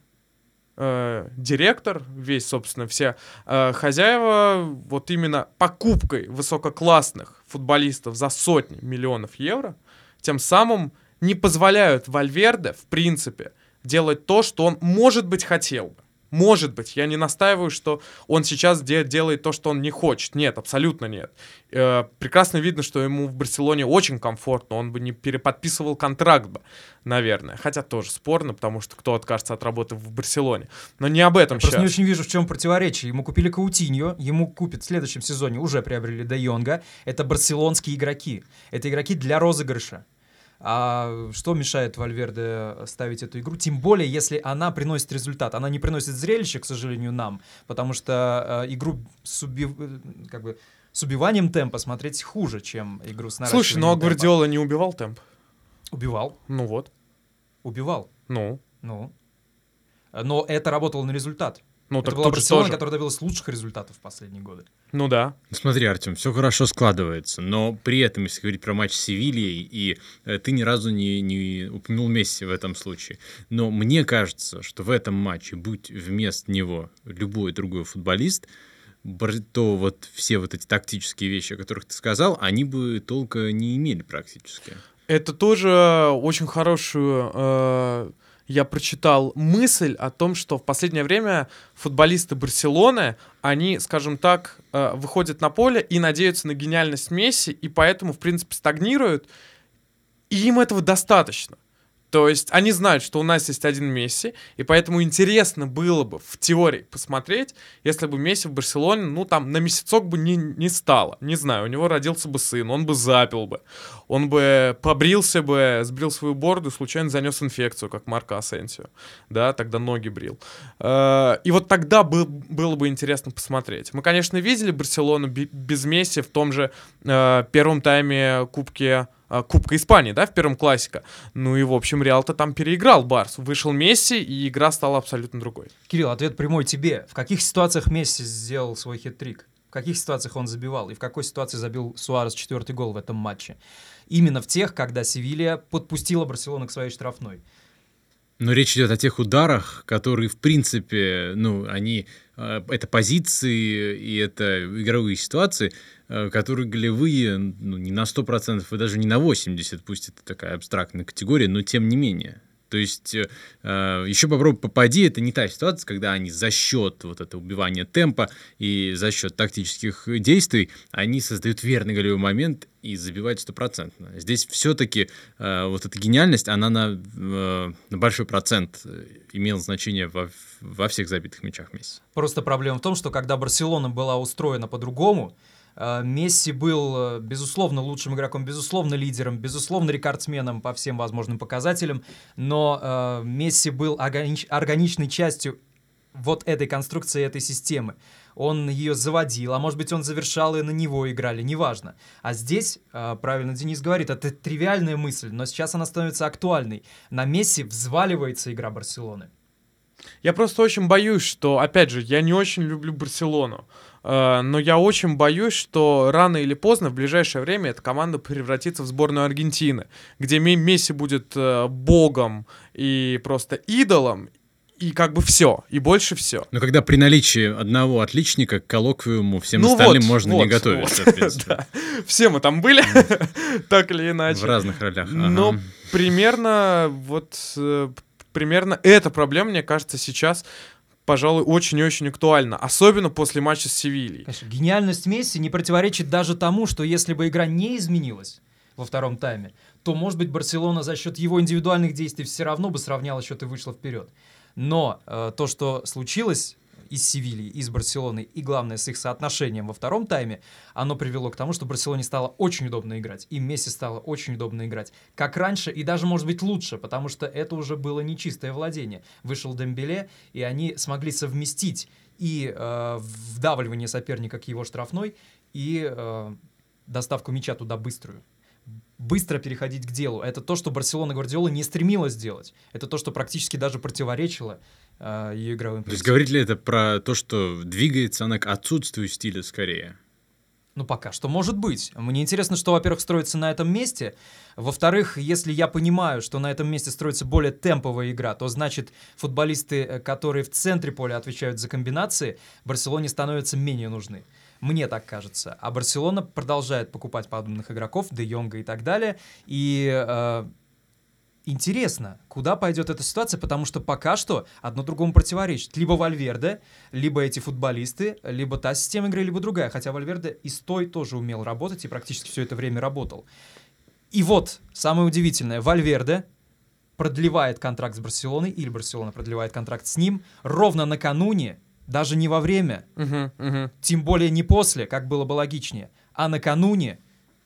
э, директор, весь, собственно, все э, хозяева, вот именно покупкой высококлассных футболистов за сотни миллионов евро, тем самым не позволяют Вальверде, в принципе, делать то, что он, может быть, хотел бы. Может быть, я не настаиваю, что он сейчас де- делает то, что он не хочет. Нет, абсолютно нет. Э, прекрасно видно, что ему в Барселоне очень комфортно, он бы не переподписывал контракт бы, наверное. Хотя тоже спорно, потому что кто откажется от работы в Барселоне. Но не об этом Просто сейчас. не очень вижу, в чем противоречие. Ему купили Каутиньо, ему купят в следующем сезоне, уже приобрели Де Йонга. Это барселонские игроки. Это игроки для розыгрыша. А что мешает Вальверде ставить эту игру? Тем более, если она приносит результат. Она не приносит зрелище, к сожалению, нам, потому что э, игру с, убив... э, как бы, с убиванием темпа смотреть хуже, чем игру с наращиванием Слушай, ну а. Гвардиола не убивал темп? Убивал, Ну вот, убивал. ну. Ну. Но это работало на результат. Ну это так была Барселона, тоже. которая добилась лучших результатов в последние годы. Ну да. Смотри, Артем, все хорошо складывается, но при этом, если говорить про матч с Севильей, и э, ты ни разу не, не упомянул Месси в этом случае, но мне кажется, что в этом матче, будь вместо него любой другой футболист, то вот все вот эти тактические вещи, о которых ты сказал, они бы толка не имели практически. Это тоже очень хорошую, э, я прочитал мысль о том, что в последнее время футболисты Барселоны, они, скажем так, э, выходят на поле и надеются на гениальность Месси, и поэтому, в принципе, стагнируют, и им этого достаточно. То есть они знают, что у нас есть один Месси, и поэтому интересно было бы в теории посмотреть, если бы Месси в Барселоне, ну там на месяцок бы не, не стало. Не знаю, у него родился бы сын, он бы запил бы, он бы побрился бы, сбрил свою бороду, случайно занес инфекцию, как Марко Асенсио, да, тогда ноги брил. Э, И вот тогда бы, было бы интересно посмотреть. Мы, конечно, видели Барселону без Месси в том же э, первом тайме Кубки Кубка Испании, да, в первом классика. Ну и, в общем, Реал-то там переиграл Барс. Вышел Месси, и игра стала абсолютно другой. Кирилл, ответ прямой тебе. В каких ситуациях Месси сделал свой хит-трик? В каких ситуациях он забивал? И в какой ситуации забил Суарес четвертый гол в этом матче? Именно в тех, когда Севилья подпустила Барселону к своей штрафной. Но речь идет о тех ударах, которые, в принципе, ну, они, э, это позиции и это игровые ситуации, которые голевые, ну, не на 100% и даже не на 80%, пусть это такая абстрактная категория, но тем не менее. То есть э, еще попробуй попади, это не та ситуация, когда они за счет вот этого убивания темпа и за счет тактических действий, они создают верный голевой момент и забивают стопроцентно. Здесь все-таки э, вот эта гениальность, она на, э, на большой процент э, имела значение во, во всех забитых мячах Месси. Просто проблема в том, что когда Барселона была устроена по-другому, э, Месси был, э, безусловно, лучшим игроком, безусловно, лидером, безусловно, рекордсменом по всем возможным показателям, но э, Месси был органич- органичной частью вот этой конструкции, этой системы. Он ее заводил, а может быть, он завершал, и на него играли, неважно. А здесь, э, правильно Денис говорит, это тривиальная мысль, но сейчас она становится актуальной. На Месси взваливается игра Барселоны. Я просто очень боюсь, что, опять же, я не очень люблю Барселону, э, но я очень боюсь, что рано или поздно, в ближайшее время, эта команда превратится в сборную Аргентины, где Ме- Месси будет э, богом и просто идолом, и как бы все, и больше все. Но когда при наличии одного отличника к коллоквиуму всем Ну остальным вот, можно вот, не готовиться, вот, да. Все мы там были, так или иначе. в разных ролях. Но Ага. примерно вот э, примерно эта проблема, мне кажется, сейчас пожалуй, очень и очень актуально. Особенно после матча с Севильей. Конечно, гениальность Месси не противоречит даже тому, что если бы игра не изменилась во втором тайме, то, может быть, Барселона за счет его индивидуальных действий все равно бы сравняла счет и вышла вперед. Но э, то, что случилось из Севильи, из Барселоны и, главное, с их соотношением во втором тайме, оно привело к тому, что Барселоне стало очень удобно играть, и Месси стало очень удобно играть. Как раньше, и даже, может быть, лучше, потому что это уже было нечистое владение. Вышел Дембеле, и они смогли совместить и э, вдавливание соперника к его штрафной, и э, доставку мяча туда быструю быстро переходить к делу. Это то, что Барселона Гвардиола не стремилась сделать. Это то, что практически даже противоречило ее игровым То есть говорит ли это про то, что двигается она к отсутствию стиля скорее? Ну, пока что может быть. Мне интересно, что, во-первых, строится на этом месте. Во-вторых, если я понимаю, что на этом месте строится более темповая игра, то значит футболисты, э, которые в центре поля отвечают за комбинации, Барселоне становятся менее нужны. Мне так кажется. А Барселона продолжает покупать подобных игроков, Де Йонга и так далее. И э, интересно, куда пойдет эта ситуация, потому что пока что одно другому противоречит. Либо Вальверде, либо эти футболисты, либо та система игры, либо другая. Хотя Вальверде и с той тоже умел работать и практически все это время работал. И вот, самое удивительное, Вальверде продлевает контракт с Барселоной, или Барселона продлевает контракт с ним, ровно накануне даже не во время, Мгм, мгм. тем более не после, как было бы логичнее, а накануне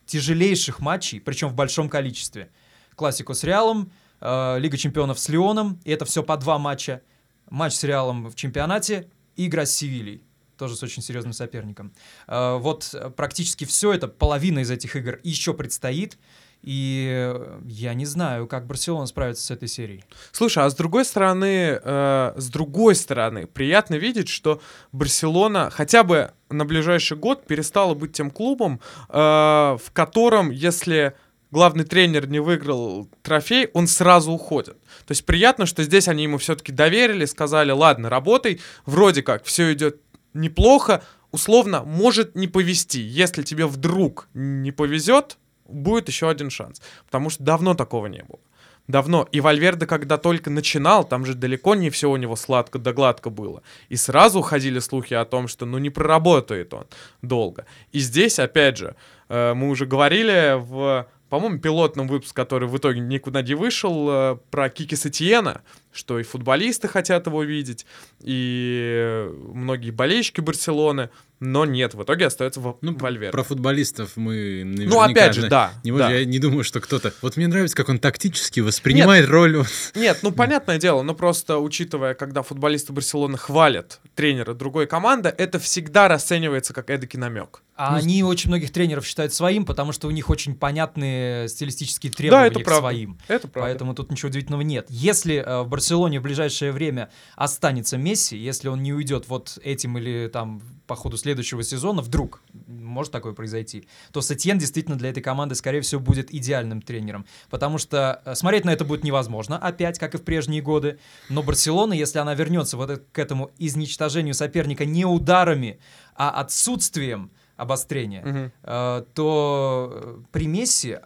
тяжелейших матчей, причем в большом количестве. Классику с Реалом, э, Лига чемпионов с Лионом, и это все по два матча. Матч с Реалом в чемпионате и игра с Севильей, тоже с очень серьезным соперником. Э, вот э, практически все это, половина из этих игр еще предстоит, и э, я не знаю, как Барселона справится с этой серией. Слушай, а с другой стороны, э, с другой стороны, приятно видеть, что Барселона хотя бы на ближайший год перестала быть тем клубом, э, в котором, если главный тренер не выиграл трофей, он сразу уходит. То есть приятно, что здесь они ему все-таки доверили, сказали, ладно, работай, вроде как все идет неплохо, условно, может не повезти. Если тебе вдруг не повезет, будет еще один шанс. Потому что давно такого не было. Давно. И Вальверде, когда только начинал, там же далеко не все у него сладко да гладко было. И сразу ходили слухи о том, что ну не проработает он долго. И здесь, опять же, э, мы уже говорили в, по-моему, пилотном выпуске, который в итоге никуда не вышел, э, про Кики Сатиена, что и футболисты хотят его видеть, и многие болельщики Барселоны, но нет, в итоге остается в Ну, Вальверде. про футболистов мы наверняка... Ну, опять же, да. Не да. Я не думаю, что кто-то... Вот мне нравится, как он тактически воспринимает роль... вот. Нет, ну понятное дело, но просто учитывая, когда футболисты Барселоны хвалят тренера другой команды, это всегда расценивается как эдакий намек. А они очень многих тренеров считают своим, потому что у них очень понятные стилистические Да, требования это к правда. своим. Это правда. Поэтому тут ничего удивительного нет. Если э, в Барселоне в ближайшее время останется Месси, если он не уйдет вот этим или там по ходу следующего сезона, вдруг может такое произойти, то Сетьен действительно для этой команды, скорее всего, будет идеальным тренером. Потому что э, смотреть на это будет невозможно, опять, как и в прежние годы. Но Барселона, если она вернется вот к этому изничтожению соперника не ударами, а отсутствием обострения, Мгм. э, то э, при Месси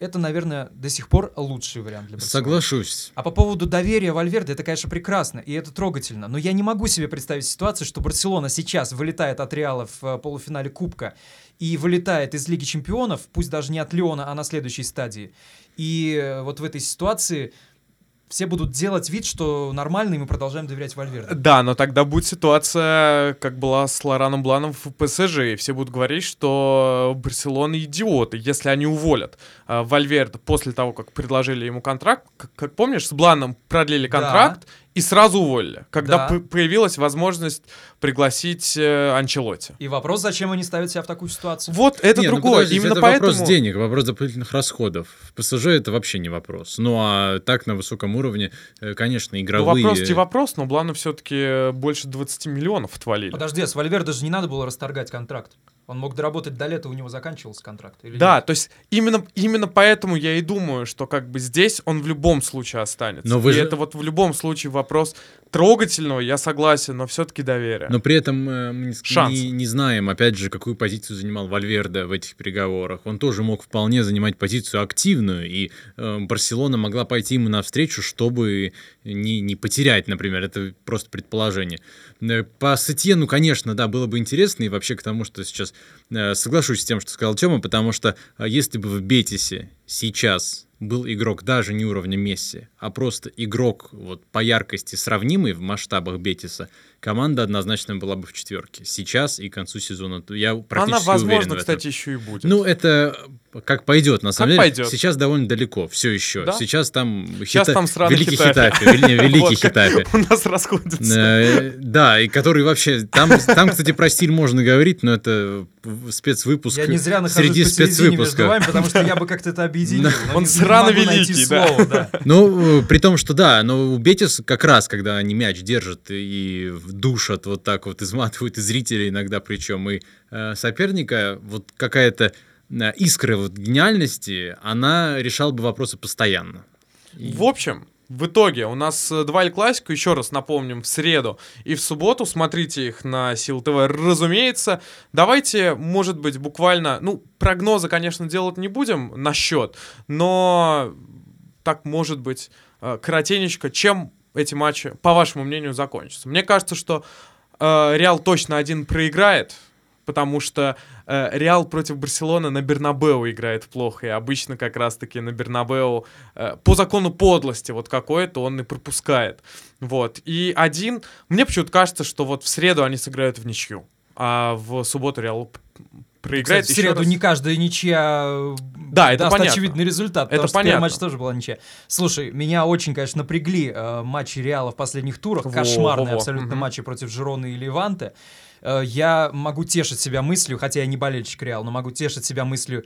это, наверное, до сих пор лучший вариант для Барселоны. Соглашусь. А по поводу доверия Вальверде, это, конечно, прекрасно, и это трогательно. Но я не могу себе представить ситуацию, что Барселона сейчас вылетает от Реала в э, полуфинале Кубка и вылетает из Лиги Чемпионов, пусть даже не от Леона, а на следующей стадии. И э, вот в этой ситуации все будут делать вид, что нормально, и мы продолжаем доверять Вальверде. Да, но тогда будет ситуация, как была с Лораном Бланом в ПСЖ, и все будут говорить, что Барселона идиоты, если они уволят э, Вальверде после того, как предложили ему контракт. Как, как помнишь, с Бланом продлили Да. И сразу уволили, когда Да. появилась возможность пригласить э, Анчелотти. И вопрос, зачем они ставят себя в такую ситуацию? Вот это Не, ну другое. подождите, Именно это поэтому... вопрос денег, вопрос дополнительных расходов. В ПСЖ это вообще не вопрос. Ну а так на высоком уровне, э, конечно, Ну, игровые... вопрос не вопрос, но Блану все-таки больше 20 миллионов отвалили. Подожди, а с Вальверде же не надо было расторгать контракт. Он мог доработать до лета, у него заканчивался контракт. Или Да, нет? то есть именно, именно поэтому я и думаю, что как бы здесь он в любом случае останется. Но вы и же- это вот в любом случае вопрос трогательного, я согласен, но все-таки доверие. Но при этом э, мы не, Шанс. не- не знаем, опять же, какую позицию занимал Вальверде в этих переговорах. Он тоже мог вполне занимать позицию активную, и э, Барселона могла пойти ему навстречу, чтобы не, не потерять, например. Это просто предположение. Э, По Сетьену, конечно, да, было бы интересно, и вообще к тому, что сейчас соглашусь с тем, что сказал Тёма, потому что э, если бы в Бетисе сейчас был игрок даже не уровня Месси, а просто игрок вот по яркости сравнимый в масштабах Бетиса, команда однозначно была бы в четверке. Сейчас и к концу сезона. Я Она, практически уверен возможно, в этом. кстати, еще и будет. Ну, это как пойдет, на самом деле. пойдет. Сейчас довольно далеко, все еще. Да? Сейчас там, Сейчас Хита- там великий Хетафе. Хитафе, великий Вот как Хитафе. У нас расходятся. Э, Да, и который вообще... Там, там, кстати, про стиль можно говорить, но это спецвыпуск Я не зря нахожусь среди между спецвыпусков. вами, потому что я бы как-то это объединил. Он срано великий, да. слово, да. Ну, при том, что да, но у Бетис как раз, когда они мяч держат и душат вот так вот, изматывают и зрителей иногда причем, и э, соперника, вот какая-то э, искра вот гениальности, она решала бы вопросы постоянно. И- В общем, в итоге у нас э, два Эль Классико, еще раз напомним, в среду и в субботу. Смотрите их на Сил ТВ, разумеется. Давайте, может быть, буквально, ну, прогнозы, конечно, делать не будем на счет, но так, может быть, э, коротенечко, чем эти матчи, по вашему мнению, закончатся. Мне кажется, что э, Реал точно один проиграет, потому что э, Реал против Барселоны на Бернабеу играет плохо, и обычно как раз-таки на Бернабеу э, по закону подлости вот какой-то он и пропускает. Вот. И один... Мне почему-то кажется, что вот в среду они сыграют в ничью, а в субботу Реал проиграет. Кстати, в среду раз. не каждая ничья Да, это даст понятно. очевидный результат. Это понятно. матч тоже была ничья. Слушай, меня очень, конечно, напрягли э, матчи Реала в последних турах. Во, Кошмарные во, абсолютно Мгм. матчи против Жироны и Леванте. Э, я могу тешить себя мыслью, хотя я не болельщик Реала, но могу тешить себя мыслью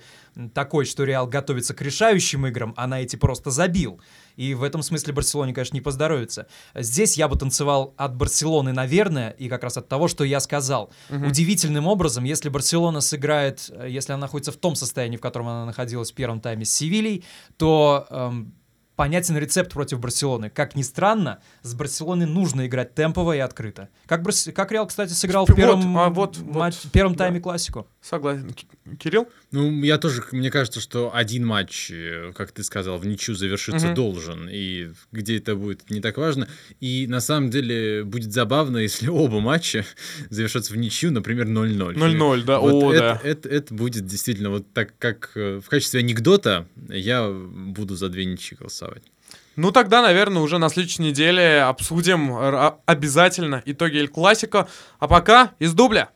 такой, что Реал готовится к решающим играм, а на эти просто забил. И в этом смысле Барселоне, конечно, не поздоровится. Здесь я бы танцевал от Барселоны, наверное, и как раз от того, что я сказал. Мгм. Удивительным образом, если Барселона сыграет, э, если она находится в том состоянии, в котором она находилась в первом тайме с Севильей, то эм, понятен рецепт против Барселоны. Как ни странно, с Барселоной нужно играть темпово и открыто. Как, Барс- как Реал, кстати, сыграл в Вот, первом, а вот- матч- вот, первом да. тайме классику. Согласен. Кирилл? Ну, я тоже, мне кажется, что один матч, э, как ты сказал, в ничью завершиться Мгм. должен, и где это будет, не так важно. И на самом деле будет забавно, если оба матча завершатся в ничью, например, 0-0. 0-0, да? Вот О, это, да. Это, это будет действительно вот так, как э, в качестве анекдота я буду за две ничьи голосовать. Ну тогда, наверное, уже на следующей неделе обсудим обязательно итоги Эль Классико. А пока из дубля.